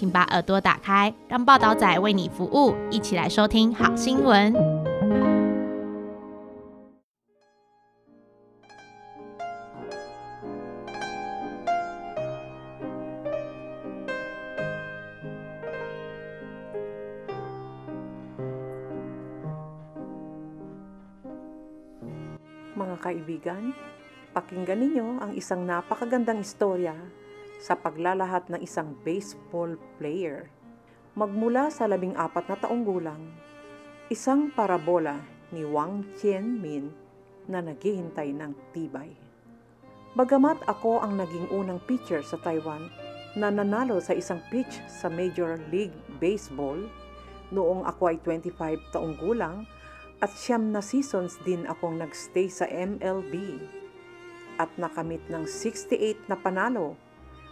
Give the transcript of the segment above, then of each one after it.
请把耳朵打开，让报道仔为你服务，一起来收听好新闻。Mga kaibigan, pakinggan ninyo ang isang napakagandang istorya sa paglalahat ng isang baseball player. Magmula sa labing apat na taong gulang, isang parabola ni Wang Tianmin na naghihintay ng tibay. Bagamat ako ang naging unang pitcher sa Taiwan na nanalo sa isang pitch sa Major League Baseball noong ako ay 25 taong gulang, at siyam na seasons din akong nagstay sa MLB at nakamit ng 68 na panalo.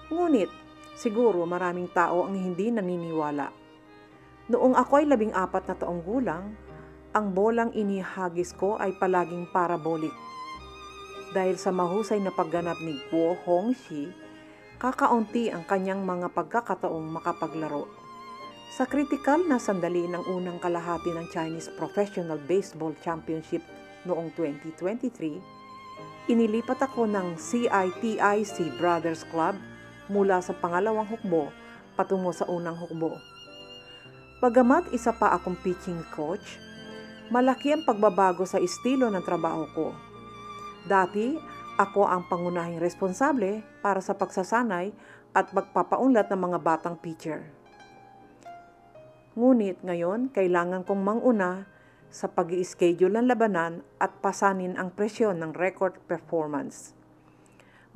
Ngunit, siguro maraming tao ang hindi naniniwala. Noong ako ay labing apat na taong gulang, ang bolang inihagis ko ay palaging parabolic. Dahil sa mahusay na pagganap ni Guo Hongxi, kakaunti ang kanyang mga pagkakataong makapaglaro. Sa kritikal na sandali ng unang kalahati ng Chinese Professional Baseball Championship noong 2023, inilipat ako ng CITIC Brothers Club mula sa pangalawang hukbo patungo sa unang hukbo. Bagamat isa pa akong pitching coach, malaki ang pagbabago sa estilo ng trabaho ko. Dati, ako ang pangunahing responsable para sa pagsasanay at pagpapaunlat ng mga batang pitcher. Ngunit ngayon, kailangan kong manguna sa pag schedule ng labanan at pasanin ang presyon ng record performance.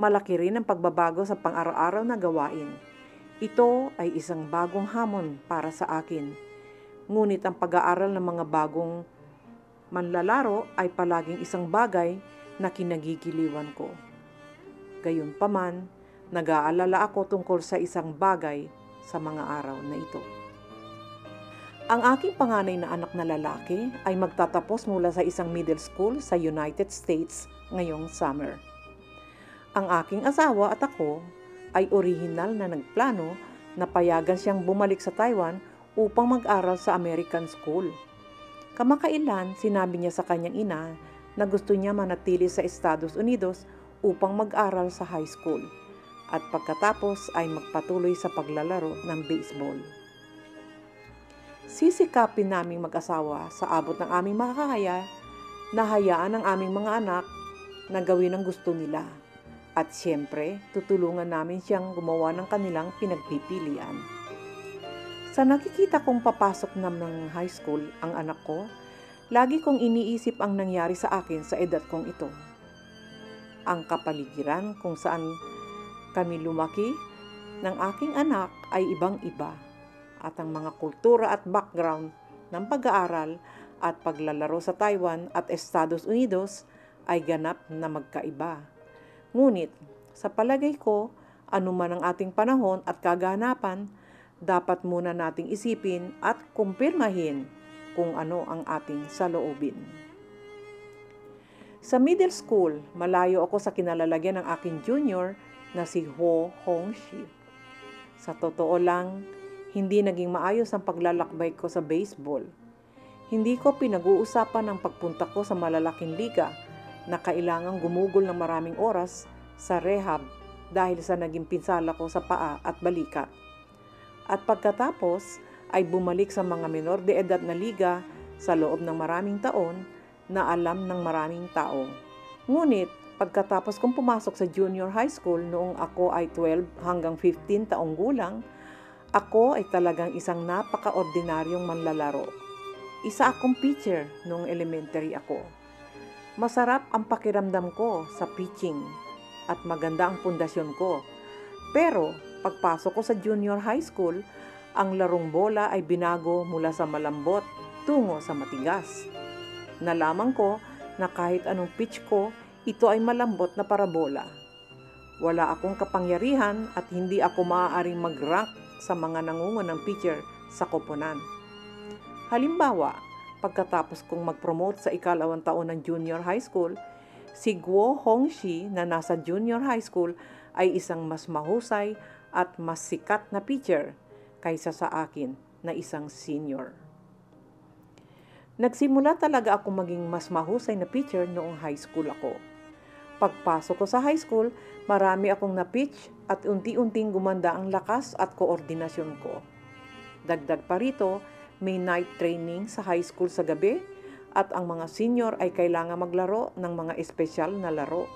Malaki rin ang pagbabago sa pang-araw-araw na gawain. Ito ay isang bagong hamon para sa akin. Ngunit ang pag-aaral ng mga bagong manlalaro ay palaging isang bagay na kinagigiliwan ko. Gayunpaman, nag-aalala ako tungkol sa isang bagay sa mga araw na ito. Ang aking panganay na anak na lalaki ay magtatapos mula sa isang middle school sa United States ngayong summer. Ang aking asawa at ako ay orihinal na nagplano na payagan siyang bumalik sa Taiwan upang mag-aral sa American School. Kamakailan, sinabi niya sa kanyang ina na gusto niya manatili sa Estados Unidos upang mag-aral sa high school at pagkatapos ay magpatuloy sa paglalaro ng baseball. Sisikapin naming mag-asawa sa abot ng aming makakaya na hayaan ang aming mga anak na gawin ang gusto nila. At siyempre, tutulungan namin siyang gumawa ng kanilang pinagpipilian. Sa nakikita kong papasok na ng high school ang anak ko, lagi kong iniisip ang nangyari sa akin sa edad kong ito. Ang kapaligiran kung saan kami lumaki ng aking anak ay ibang-iba at ang mga kultura at background ng pag-aaral at paglalaro sa Taiwan at Estados Unidos ay ganap na magkaiba. Ngunit, sa palagay ko, anuman ang ating panahon at kaganapan, dapat muna nating isipin at kumpirmahin kung ano ang ating saloobin. Sa middle school, malayo ako sa kinalalagyan ng aking junior na si Ho Hongxi. Sa totoo lang, hindi naging maayos ang paglalakbay ko sa baseball. Hindi ko pinag-uusapan ang pagpunta ko sa malalaking liga na kailangang gumugol ng maraming oras sa rehab dahil sa naging pinsala ko sa paa at balikat. At pagkatapos ay bumalik sa mga menor de edad na liga sa loob ng maraming taon na alam ng maraming tao. Ngunit pagkatapos kong pumasok sa junior high school noong ako ay 12 hanggang 15 taong gulang, ako ay talagang isang napaka-ordinaryong manlalaro. Isa akong pitcher noong elementary ako. Masarap ang pakiramdam ko sa pitching at maganda ang pundasyon ko. Pero pagpasok ko sa junior high school ang larong bola ay binago mula sa malambot tungo sa matigas. Nalaman ko na kahit anong pitch ko, ito ay malambot na parabola. Wala akong kapangyarihan at hindi ako maaaring mag-rank sa mga nangungunang pitcher sa koponan. Halimbawa, pagkatapos kong mag-promote sa ikalawang taon ng junior high school, si Guo Hongxi na nasa junior high school ay isang mas mahusay at mas sikat na pitcher kaysa sa akin na isang senior. Nagsimula talaga ako maging mas mahusay na pitcher noong high school ako. Pagpasok ko sa high school, marami akong na-pitch at unti-unting gumanda ang lakas at koordinasyon ko. Dagdag pa rito, may night training sa high school sa gabi at ang mga senior ay kailangan maglaro ng mga espesyal na laro.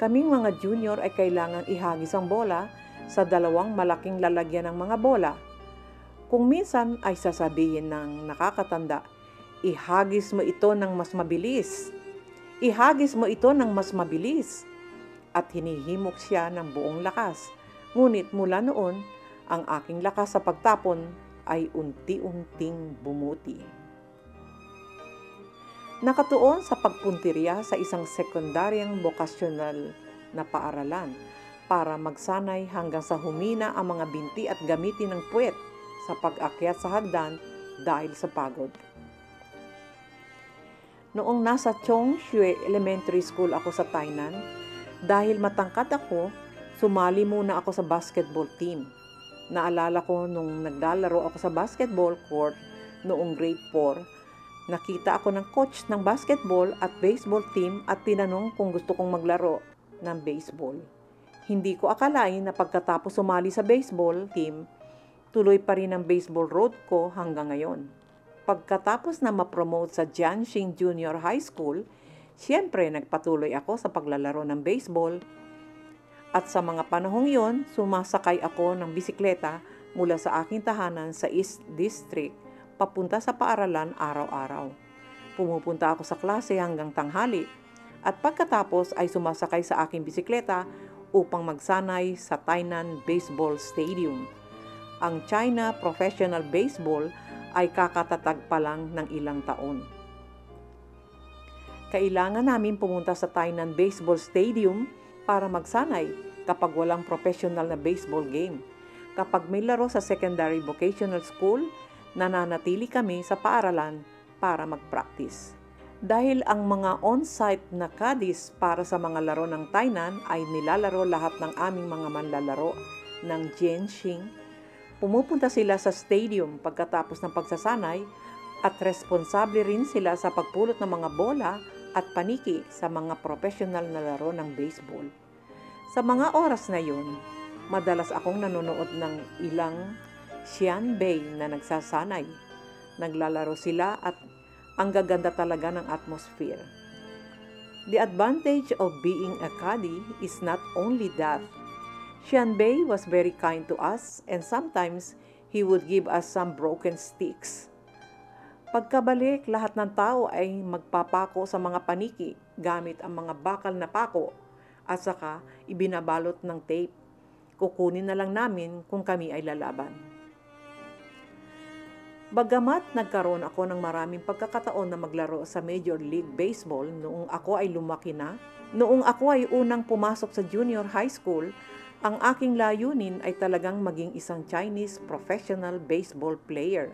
Kaming mga junior ay kailangang ihagis ang bola sa dalawang malaking lalagyan ng mga bola. Kung minsan ay sasabihin ng nakakatanda, ihagis mo ito ng mas mabilis. Ihagis mo ito ng mas mabilis. At hinihimok siya ng buong lakas. Ngunit mula noon, ang aking lakas sa pagtapon ay unti-unting bumuti. Nakatuon sa pagpuntirya sa isang sekundaryang bokasyonal na paaralan para magsanay hanggang sa humina ang mga binti at gamitin ng puwet sa pag-akyat sa hagdan dahil sa pagod. Noong nasa Chongshui Elementary School ako sa Tainan, dahil matangkad ako, sumali muna ako sa basketball team. Naalala ko nung naglalaro ako sa basketball court noong grade 4, nakita ako ng coach ng basketball at baseball team at tinanong kung gusto kong maglaro ng baseball. Hindi ko akalain na pagkatapos sumali sa baseball team, tuloy pa rin ang baseball road ko hanggang ngayon. Pagkatapos na ma-promote sa Jianxing Junior High School, siyempre nagpatuloy ako sa paglalaro ng baseball. At sa mga panahong yon, sumasakay ako ng bisikleta mula sa aking tahanan sa East District papunta sa paaralan araw-araw. Pumupunta ako sa klase hanggang tanghali at pagkatapos ay sumasakay sa aking bisikleta upang magsanay sa Tainan Baseball Stadium. Ang China Professional Baseball ay kakatatag pa lang ng ilang taon. Kailangan namin pumunta sa Tainan Baseball Stadium para magsanay kapag walang professional na baseball game. Kapag may laro sa secondary vocational school, nananatili kami sa paaralan para mag-practice. Dahil ang mga on-site na kadis para sa mga laro ng Tainan ay nilalaro lahat ng aming mga manlalaro ng Jianxing, pumupunta sila sa stadium pagkatapos ng pagsasanay at responsable rin sila sa pagpulot ng mga bola at paniki sa mga professional na laro ng baseball. Sa mga oras na yun, madalas akong nanonood ng ilang Xian Bei na nagsasanay. Naglalaro sila at ang gaganda talaga ng atmosphere. The advantage of being a caddy is not only that. Xian Bei was very kind to us and sometimes he would give us some broken sticks. Pagkabalik, lahat ng tao ay magpapako sa mga paniki gamit ang mga bakal na pako at saka ibinabalot ng tape. Kukunin na lang namin kung kami ay lalaban. Bagamat nagkaroon ako ng maraming pagkakataon na maglaro sa Major League Baseball noong ako ay lumaki na, noong ako ay unang pumasok sa junior high school, ang aking layunin ay talagang maging isang Chinese professional baseball player.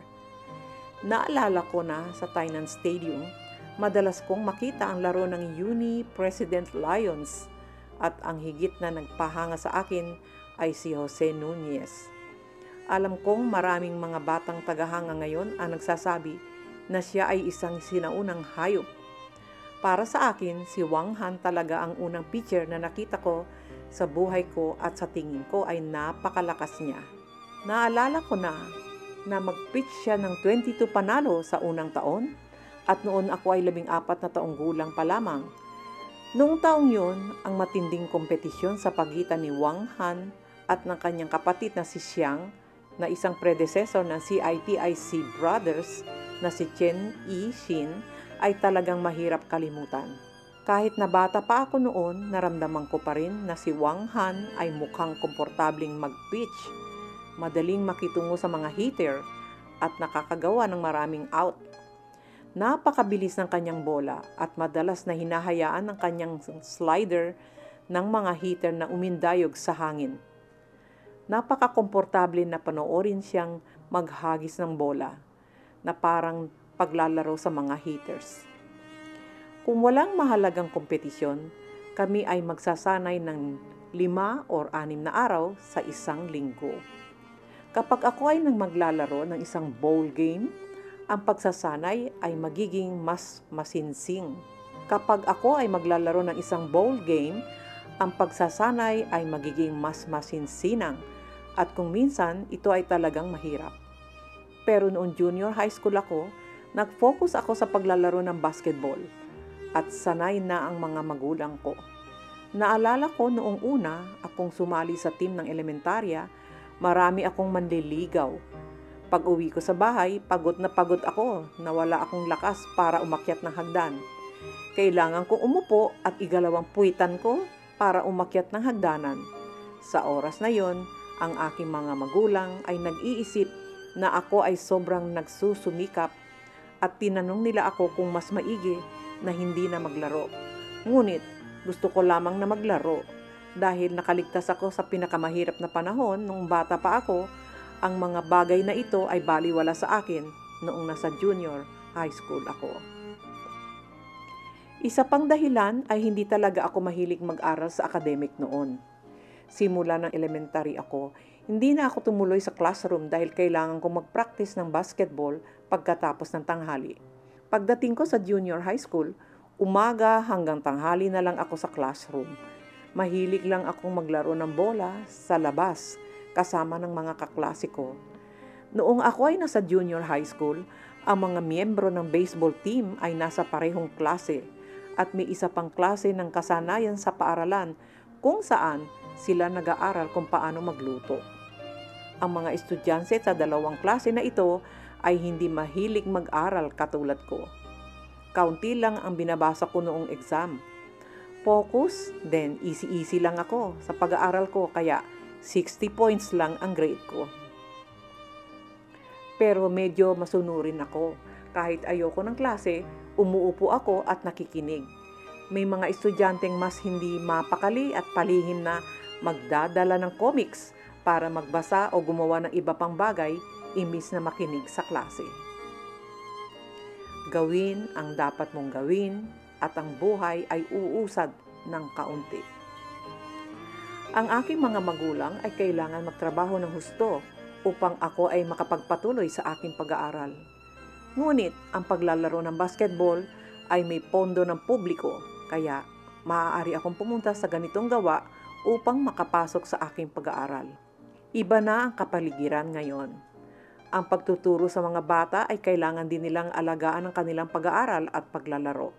Naalala ko na sa Tainan Stadium, madalas kong makita ang laro ng Uni President Lions at ang higit na nagpahanga sa akin ay si Jose Nunez. Alam kong maraming mga batang tagahanga ngayon ang nagsasabi na siya ay isang sinaunang hayop. Para sa akin, si Wang Han talaga ang unang pitcher na nakita ko sa buhay ko at sa tingin ko ay napakalakas niya. Naalala ko na na mag-pitch siya ng 22 panalo sa unang taon at noon ako ay labing apat na taong gulang pa lamang. Noong taong yun, ang matinding kompetisyon sa pagitan ni Wang Han at ng kanyang kapatid na si Xiang na isang predecessor ng CITIC Brothers na si Chen Yi-shin ay talagang mahirap kalimutan. Kahit na bata pa ako noon, naramdaman ko pa rin na si Wang Han ay mukhang komportabling mag-pitch. madaling makitungo sa mga hitter at nakakagawa ng maraming out. Napakabilis ng kanyang bola at madalas na hinahayaan ng kanyang slider ng mga hitter na umindayog sa hangin. Napakakomportable na panoorin siyang maghagis ng bola na parang paglalaro sa mga hitters. Kung walang mahalagang kompetisyon, kami ay magsasanay ng lima or anim na araw sa isang linggo. Kapag ako ay nang maglalaro ng isang bowl game, ang pagsasanay ay magiging mas masinsing. Kapag ako ay maglalaro ng isang bowl game, ang pagsasanay ay magiging mas masinsinang at kung minsan ito ay talagang mahirap. Pero noong junior high school ako, nag-focus ako sa paglalaro ng basketball at sanay na ang mga magulang ko. Naalala ko noong una akong sumali sa team ng elementarya, marami akong manliligaw pag uwi ko sa bahay, pagod na pagod ako na wala akong lakas para umakyat ng hagdan. Kailangan kong umupo at igalawang puwitan ko para umakyat ng hagdanan. Sa oras na yon, ang aking mga magulang ay nag-iisip na ako ay sobrang nagsusumikap at tinanong nila ako kung mas maigi na hindi na maglaro. Ngunit gusto ko lamang na maglaro dahil nakaligtas ako sa pinakamahirap na panahon nung bata pa ako ang mga bagay na ito ay baliwala sa akin noong nasa junior high school ako. Isa pang dahilan ay hindi talaga ako mahilig mag-aral sa academic noon. Simula ng elementary ako, hindi na ako tumuloy sa classroom dahil kailangan kong mag-practice ng basketball pagkatapos ng tanghali. Pagdating ko sa junior high school, umaga hanggang tanghali na lang ako sa classroom. Mahilig lang akong maglaro ng bola sa labas kasama ng mga kaklasiko. Noong ako ay nasa junior high school, ang mga miyembro ng baseball team ay nasa parehong klase at may isa pang klase ng kasanayan sa paaralan kung saan sila nag-aaral kung paano magluto. Ang mga estudyante sa dalawang klase na ito ay hindi mahilig mag-aral katulad ko. Kaunti lang ang binabasa ko noong exam. Focus, then easy-easy lang ako sa pag-aaral ko kaya 60 points lang ang grade ko. Pero medyo masunurin ako. Kahit ayoko ng klase, umuupo ako at nakikinig. May mga estudyanteng mas hindi mapakali at palihim na magdadala ng comics para magbasa o gumawa ng iba pang bagay imbis na makinig sa klase. Gawin ang dapat mong gawin at ang buhay ay uusad ng kaunti. Ang aking mga magulang ay kailangan magtrabaho ng husto upang ako ay makapagpatuloy sa aking pag-aaral. Ngunit ang paglalaro ng basketball ay may pondo ng publiko kaya maaari akong pumunta sa ganitong gawa upang makapasok sa aking pag-aaral. Iba na ang kapaligiran ngayon. Ang pagtuturo sa mga bata ay kailangan din nilang alagaan ang kanilang pag-aaral at paglalaro.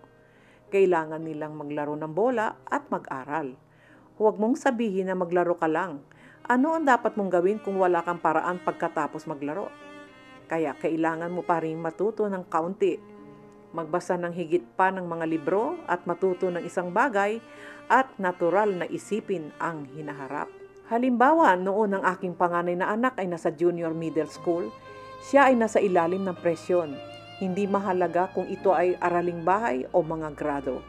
Kailangan nilang maglaro ng bola at mag-aral Huwag mong sabihin na maglaro ka lang. Ano ang dapat mong gawin kung wala kang paraan pagkatapos maglaro? Kaya kailangan mo pa rin matuto ng kaunti. Magbasa ng higit pa ng mga libro at matuto ng isang bagay at natural na isipin ang hinaharap. Halimbawa, noon ang aking panganay na anak ay nasa junior middle school, siya ay nasa ilalim ng presyon. Hindi mahalaga kung ito ay araling bahay o mga grado.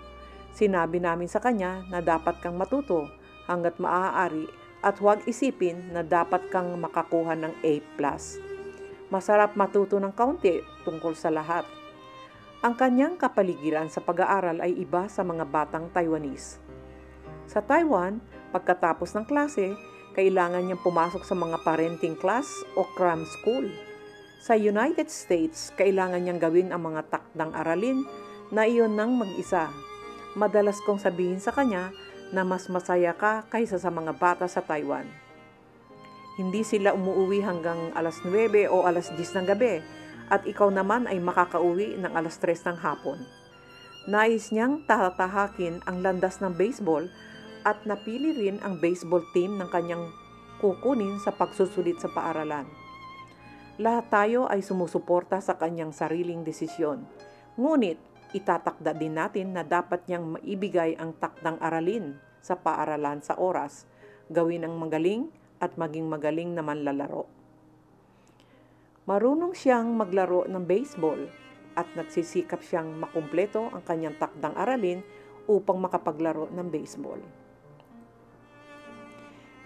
Sinabi namin sa kanya na dapat kang matuto hanggat maaari at huwag isipin na dapat kang makakuha ng A+. Masarap matuto ng kaunti tungkol sa lahat. Ang kanyang kapaligiran sa pag-aaral ay iba sa mga batang Taiwanese. Sa Taiwan, pagkatapos ng klase, kailangan niyang pumasok sa mga parenting class o cram school. Sa United States, kailangan niyang gawin ang mga takdang aralin na iyon ng mag-isa madalas kong sabihin sa kanya na mas masaya ka kaysa sa mga bata sa Taiwan. Hindi sila umuwi hanggang alas 9 o alas 10 ng gabi at ikaw naman ay makakauwi ng alas 3 ng hapon. Nais niyang tatahakin ang landas ng baseball at napili rin ang baseball team ng kanyang kukunin sa pagsusulit sa paaralan. Lahat tayo ay sumusuporta sa kanyang sariling desisyon. Ngunit Itatakda din natin na dapat niyang maibigay ang takdang aralin sa paaralan sa oras, gawin ang magaling at maging magaling na manlalaro. Marunong siyang maglaro ng baseball at nagsisikap siyang makumpleto ang kanyang takdang aralin upang makapaglaro ng baseball.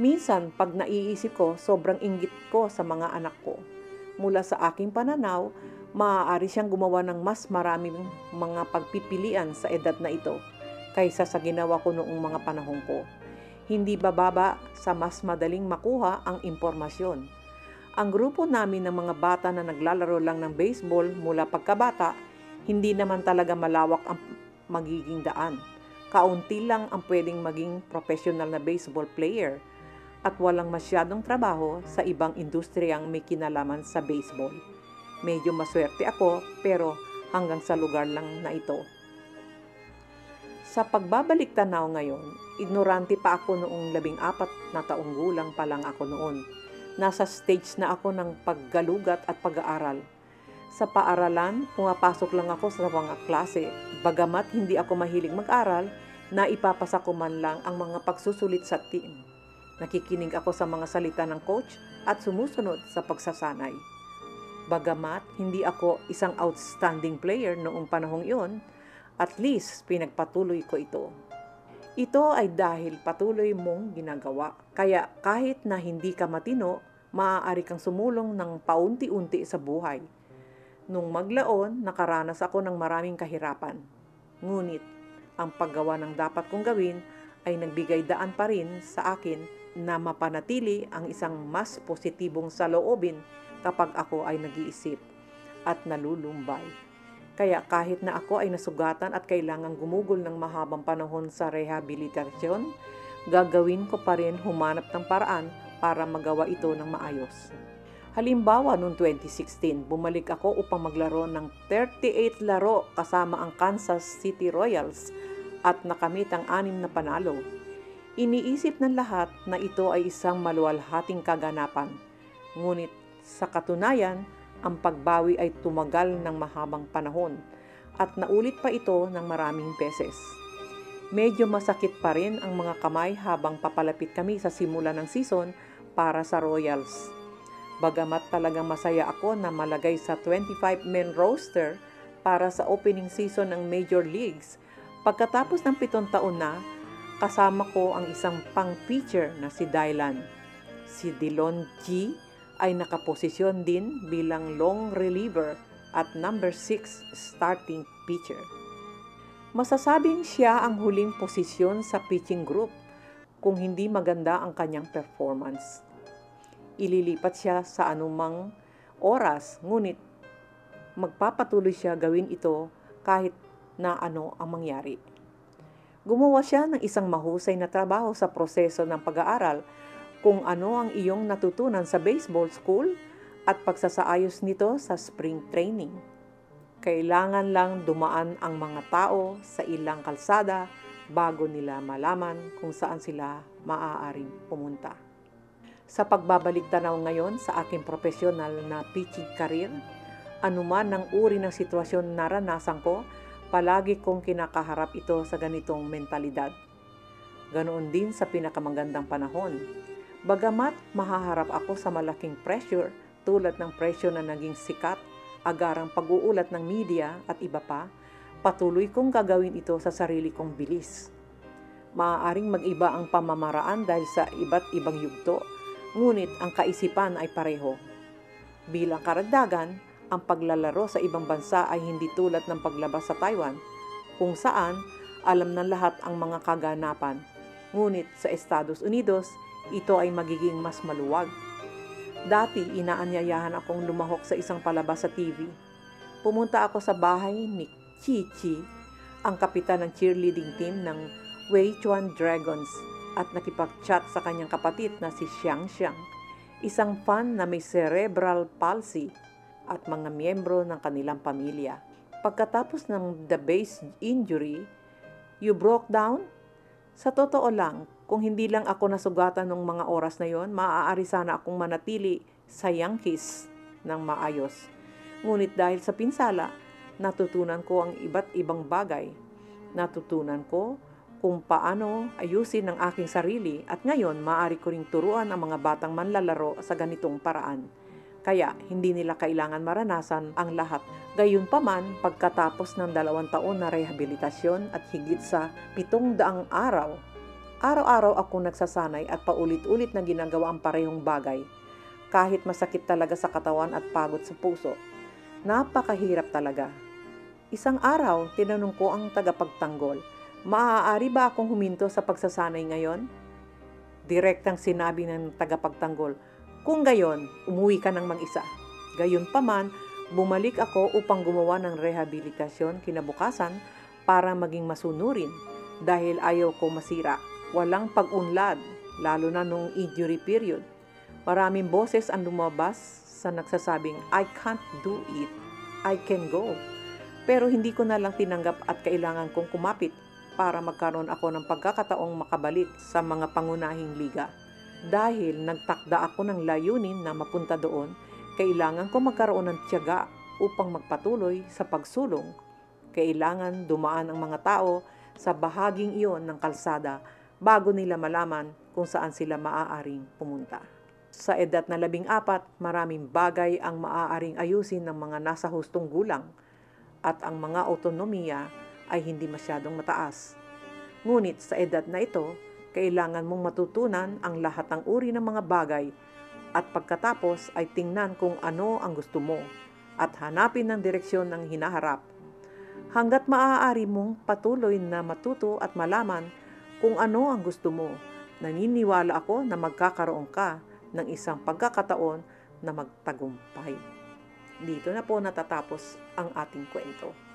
Minsan, pag naiisip ko, sobrang inggit ko sa mga anak ko. Mula sa aking pananaw, maaari siyang gumawa ng mas maraming mga pagpipilian sa edad na ito kaysa sa ginawa ko noong mga panahon ko. Hindi bababa sa mas madaling makuha ang impormasyon. Ang grupo namin ng mga bata na naglalaro lang ng baseball mula pagkabata, hindi naman talaga malawak ang magiging daan. Kaunti lang ang pwedeng maging professional na baseball player at walang masyadong trabaho sa ibang industriyang may kinalaman sa baseball. Medyo maswerte ako pero hanggang sa lugar lang na ito. Sa pagbabalik tanaw ngayon, ignorante pa ako noong labing apat na taong gulang pa lang ako noon. Nasa stage na ako ng paggalugat at pag-aaral. Sa paaralan, pumapasok lang ako sa mga klase. Bagamat hindi ako mahilig mag-aral, na ipapasa ko man lang ang mga pagsusulit sa team. Nakikinig ako sa mga salita ng coach at sumusunod sa pagsasanay. Bagamat hindi ako isang outstanding player noong panahong iyon, at least pinagpatuloy ko ito. Ito ay dahil patuloy mong ginagawa. Kaya kahit na hindi ka matino, maaari kang sumulong ng paunti-unti sa buhay. Nung maglaon, nakaranas ako ng maraming kahirapan. Ngunit, ang paggawa ng dapat kong gawin ay nagbigay daan pa rin sa akin na mapanatili ang isang mas positibong saloobin kapag ako ay nag-iisip at nalulumbay. Kaya kahit na ako ay nasugatan at kailangang gumugol ng mahabang panahon sa rehabilitasyon, gagawin ko pa rin humanap ng paraan para magawa ito ng maayos. Halimbawa, noong 2016, bumalik ako upang maglaro ng 38 laro kasama ang Kansas City Royals at nakamit ang anim na panalo. Iniisip ng lahat na ito ay isang maluwalhating kaganapan. Ngunit sa katunayan, ang pagbawi ay tumagal ng mahabang panahon at naulit pa ito ng maraming beses. Medyo masakit pa rin ang mga kamay habang papalapit kami sa simula ng season para sa Royals. Bagamat talagang masaya ako na malagay sa 25-men roster para sa opening season ng Major Leagues, pagkatapos ng pitong taon na, kasama ko ang isang pang-pitcher na si Dylan. Si Dilon G ay nakaposisyon din bilang long reliever at number 6 starting pitcher. Masasabing siya ang huling posisyon sa pitching group kung hindi maganda ang kanyang performance. Ililipat siya sa anumang oras, ngunit magpapatuloy siya gawin ito kahit na ano ang mangyari. Gumawa siya ng isang mahusay na trabaho sa proseso ng pag-aaral kung ano ang iyong natutunan sa baseball school at pagsasaayos nito sa spring training. Kailangan lang dumaan ang mga tao sa ilang kalsada bago nila malaman kung saan sila maaaring pumunta. Sa pagbabalik tanaw ngayon sa aking profesional na pitching career, anuman ang uri ng sitwasyon naranasan ko, palagi kong kinakaharap ito sa ganitong mentalidad. Ganoon din sa pinakamagandang panahon Bagamat mahaharap ako sa malaking pressure tulad ng presyo na naging sikat, agarang pag-uulat ng media at iba pa, patuloy kong gagawin ito sa sarili kong bilis. Maaaring mag-iba ang pamamaraan dahil sa iba't ibang yugto, ngunit ang kaisipan ay pareho. Bilang karagdagan, ang paglalaro sa ibang bansa ay hindi tulad ng paglabas sa Taiwan, kung saan alam ng lahat ang mga kaganapan. Ngunit sa Estados Unidos, ito ay magiging mas maluwag. Dati, inaanyayahan akong lumahok sa isang palabas sa TV. Pumunta ako sa bahay ni Chi Chi, ang kapitan ng cheerleading team ng Weichuan Dragons at nakipag-chat sa kanyang kapatid na si Xiang Xiang, isang fan na may cerebral palsy at mga miyembro ng kanilang pamilya. Pagkatapos ng the base injury, you broke down? Sa totoo lang, kung hindi lang ako nasugatan ng mga oras na yon, maaari sana akong manatili sa Yankees ng maayos. Ngunit dahil sa pinsala, natutunan ko ang iba't ibang bagay. Natutunan ko kung paano ayusin ang aking sarili at ngayon maaari ko ring turuan ang mga batang manlalaro sa ganitong paraan. Kaya hindi nila kailangan maranasan ang lahat. Gayunpaman, pagkatapos ng dalawang taon na rehabilitasyon at higit sa pitong daang araw, araw-araw ako nagsasanay at paulit-ulit na ginagawa ang parehong bagay. Kahit masakit talaga sa katawan at pagod sa puso. Napakahirap talaga. Isang araw, tinanong ko ang tagapagtanggol, maaari ba akong huminto sa pagsasanay ngayon? Direktang sinabi ng tagapagtanggol, kung gayon, umuwi ka ng mag-isa. Gayon pa man, bumalik ako upang gumawa ng rehabilitasyon kinabukasan para maging masunurin dahil ayaw ko masira. Walang pag-unlad, lalo na nung injury period. Maraming boses ang lumabas sa nagsasabing, I can't do it. I can go. Pero hindi ko na lang tinanggap at kailangan kong kumapit para magkaroon ako ng pagkakataong makabalik sa mga pangunahing liga. Dahil nagtakda ako ng layunin na mapunta doon, kailangan ko magkaroon ng tiyaga upang magpatuloy sa pagsulong. Kailangan dumaan ang mga tao sa bahaging iyon ng kalsada bago nila malaman kung saan sila maaaring pumunta. Sa edad na labing apat, maraming bagay ang maaaring ayusin ng mga nasa hustong gulang at ang mga autonomiya ay hindi masyadong mataas. Ngunit sa edad na ito, kailangan mong matutunan ang lahat ng uri ng mga bagay at pagkatapos ay tingnan kung ano ang gusto mo at hanapin ang direksyon ng hinaharap. Hanggat maaari mong patuloy na matuto at malaman kung ano ang gusto mo, naniniwala ako na magkakaroon ka ng isang pagkakataon na magtagumpay. Dito na po natatapos ang ating kwento.